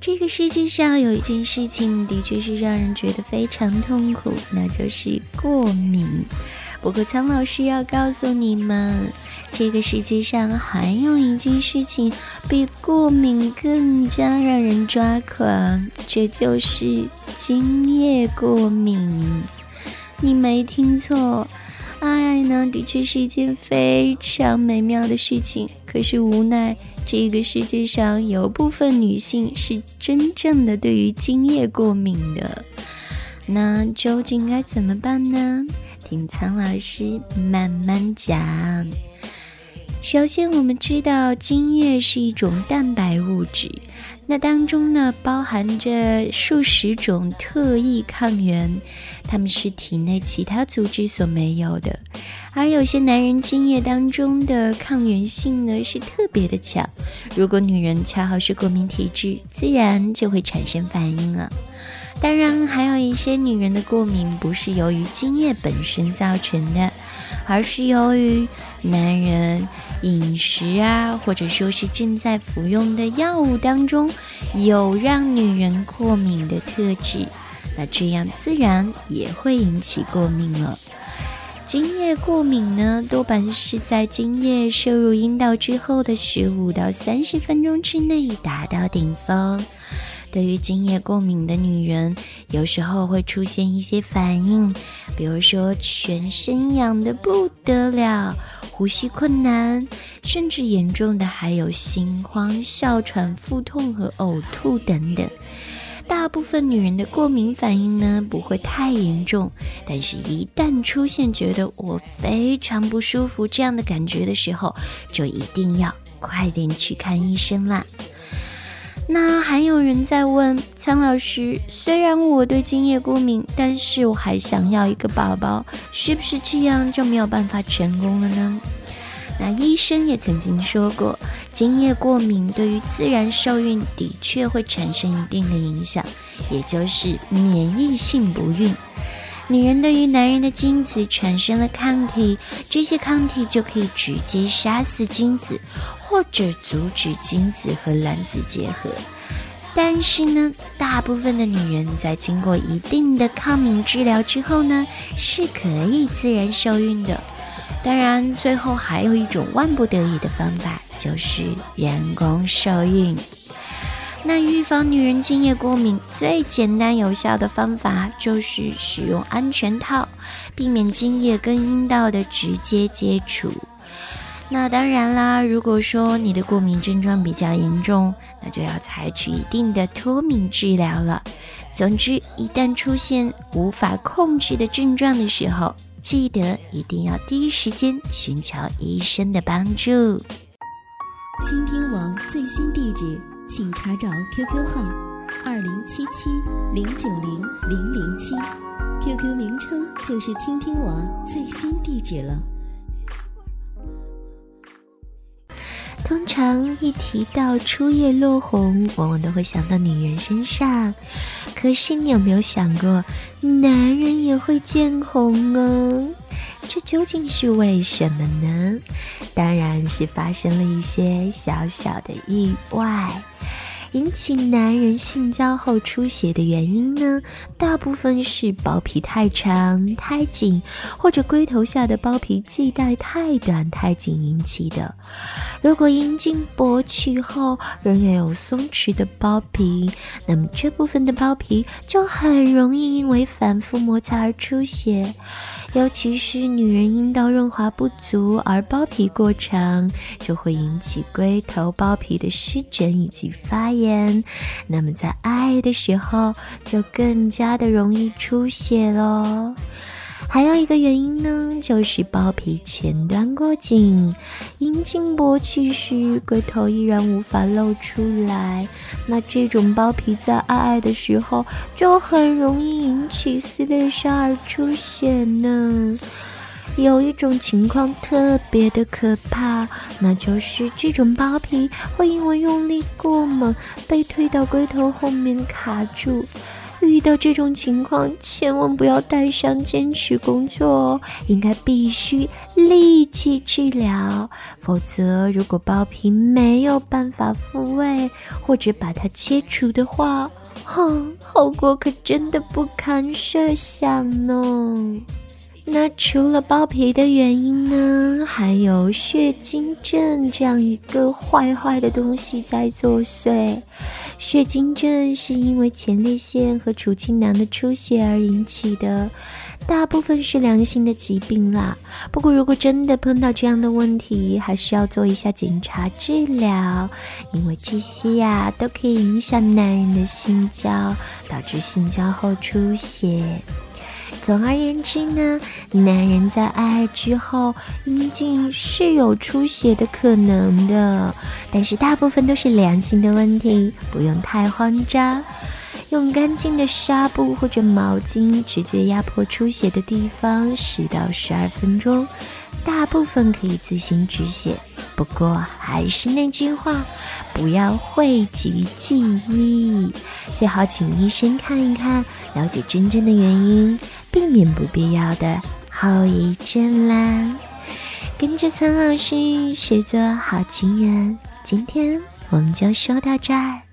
这个世界上有一件事情的确是让人觉得非常痛苦，那就是过敏。不过苍老师要告诉你们，这个世界上还有一件事情比过敏更加让人抓狂，这就是精液过敏。你没听错，爱呢的确是一件非常美妙的事情，可是无奈。这个世界上有部分女性是真正的对于精液过敏的，那究竟该怎么办呢？听苍老师慢慢讲。首先，我们知道精液是一种蛋白物质。那当中呢，包含着数十种特异抗原，它们是体内其他组织所没有的。而有些男人精液当中的抗原性呢，是特别的强。如果女人恰好是过敏体质，自然就会产生反应了。当然，还有一些女人的过敏不是由于精液本身造成的，而是由于男人。饮食啊，或者说是正在服用的药物当中，有让女人过敏的特质，那这样自然也会引起过敏了。精液过敏呢，多半是在精液摄入阴道之后的十五到三十分钟之内达到顶峰。对于精液过敏的女人，有时候会出现一些反应，比如说全身痒的不得了。呼吸困难，甚至严重的还有心慌、哮喘、腹痛和呕吐等等。大部分女人的过敏反应呢不会太严重，但是一旦出现觉得我非常不舒服这样的感觉的时候，就一定要快点去看医生啦。那还有人在问苍老师，虽然我对精液过敏，但是我还想要一个宝宝，是不是这样就没有办法成功了呢？那医生也曾经说过，精液过敏对于自然受孕的确会产生一定的影响，也就是免疫性不孕。女人对于男人的精子产生了抗体，这些抗体就可以直接杀死精子。或者阻止精子和卵子结合，但是呢，大部分的女人在经过一定的抗敏治疗之后呢，是可以自然受孕的。当然，最后还有一种万不得已的方法，就是人工受孕。那预防女人精液过敏最简单有效的方法，就是使用安全套，避免精液跟阴道的直接接触。那当然啦，如果说你的过敏症状比较严重，那就要采取一定的脱敏治疗了。总之，一旦出现无法控制的症状的时候，记得一定要第一时间寻求医生的帮助。倾听网最新地址，请查找 QQ 号二零七七零九零零零七，QQ 名称就是倾听网最新地址了。通常一提到初夜落红，往往都会想到女人身上。可是你有没有想过，男人也会见红啊？这究竟是为什么呢？当然是发生了一些小小的意外。引起男人性交后出血的原因呢，大部分是包皮太长、太紧，或者龟头下的包皮系带太短、太紧引起的。如果阴茎勃起后仍然有松弛的包皮，那么这部分的包皮就很容易因为反复摩擦而出血。尤其是女人阴道润滑不足而包皮过长，就会引起龟头包皮的湿疹以及发炎。那么在爱的时候，就更加的容易出血喽。还有一个原因呢，就是包皮前端过紧，阴茎勃起时，龟头依然无法露出来。那这种包皮在爱爱的时候，就很容易引起撕裂伤而出血呢。有一种情况特别的可怕，那就是这种包皮会因为用力过猛，被推到龟头后面卡住。遇到这种情况，千万不要带伤坚持工作哦，应该必须立即治疗。否则，如果包皮没有办法复位或者把它切除的话，哼，后果可真的不堪设想呢。那除了包皮的原因呢，还有血精症这样一个坏坏的东西在作祟。血精症是因为前列腺和储精囊的出血而引起的，大部分是良性的疾病啦。不过如果真的碰到这样的问题，还是要做一下检查治疗，因为这些呀都可以影响男人的性交，导致性交后出血。总而言之呢，男人在爱之后，阴茎是有出血的可能的，但是大部分都是良性的问题，不用太慌张。用干净的纱布或者毛巾直接压迫出血的地方，十到十二分钟，大部分可以自行止血。不过还是那句话，不要讳疾忌医，最好请医生看一看，了解真正的原因。避免不必要的后遗症啦！跟着苍老师学做好情人，今天我们就说到这儿。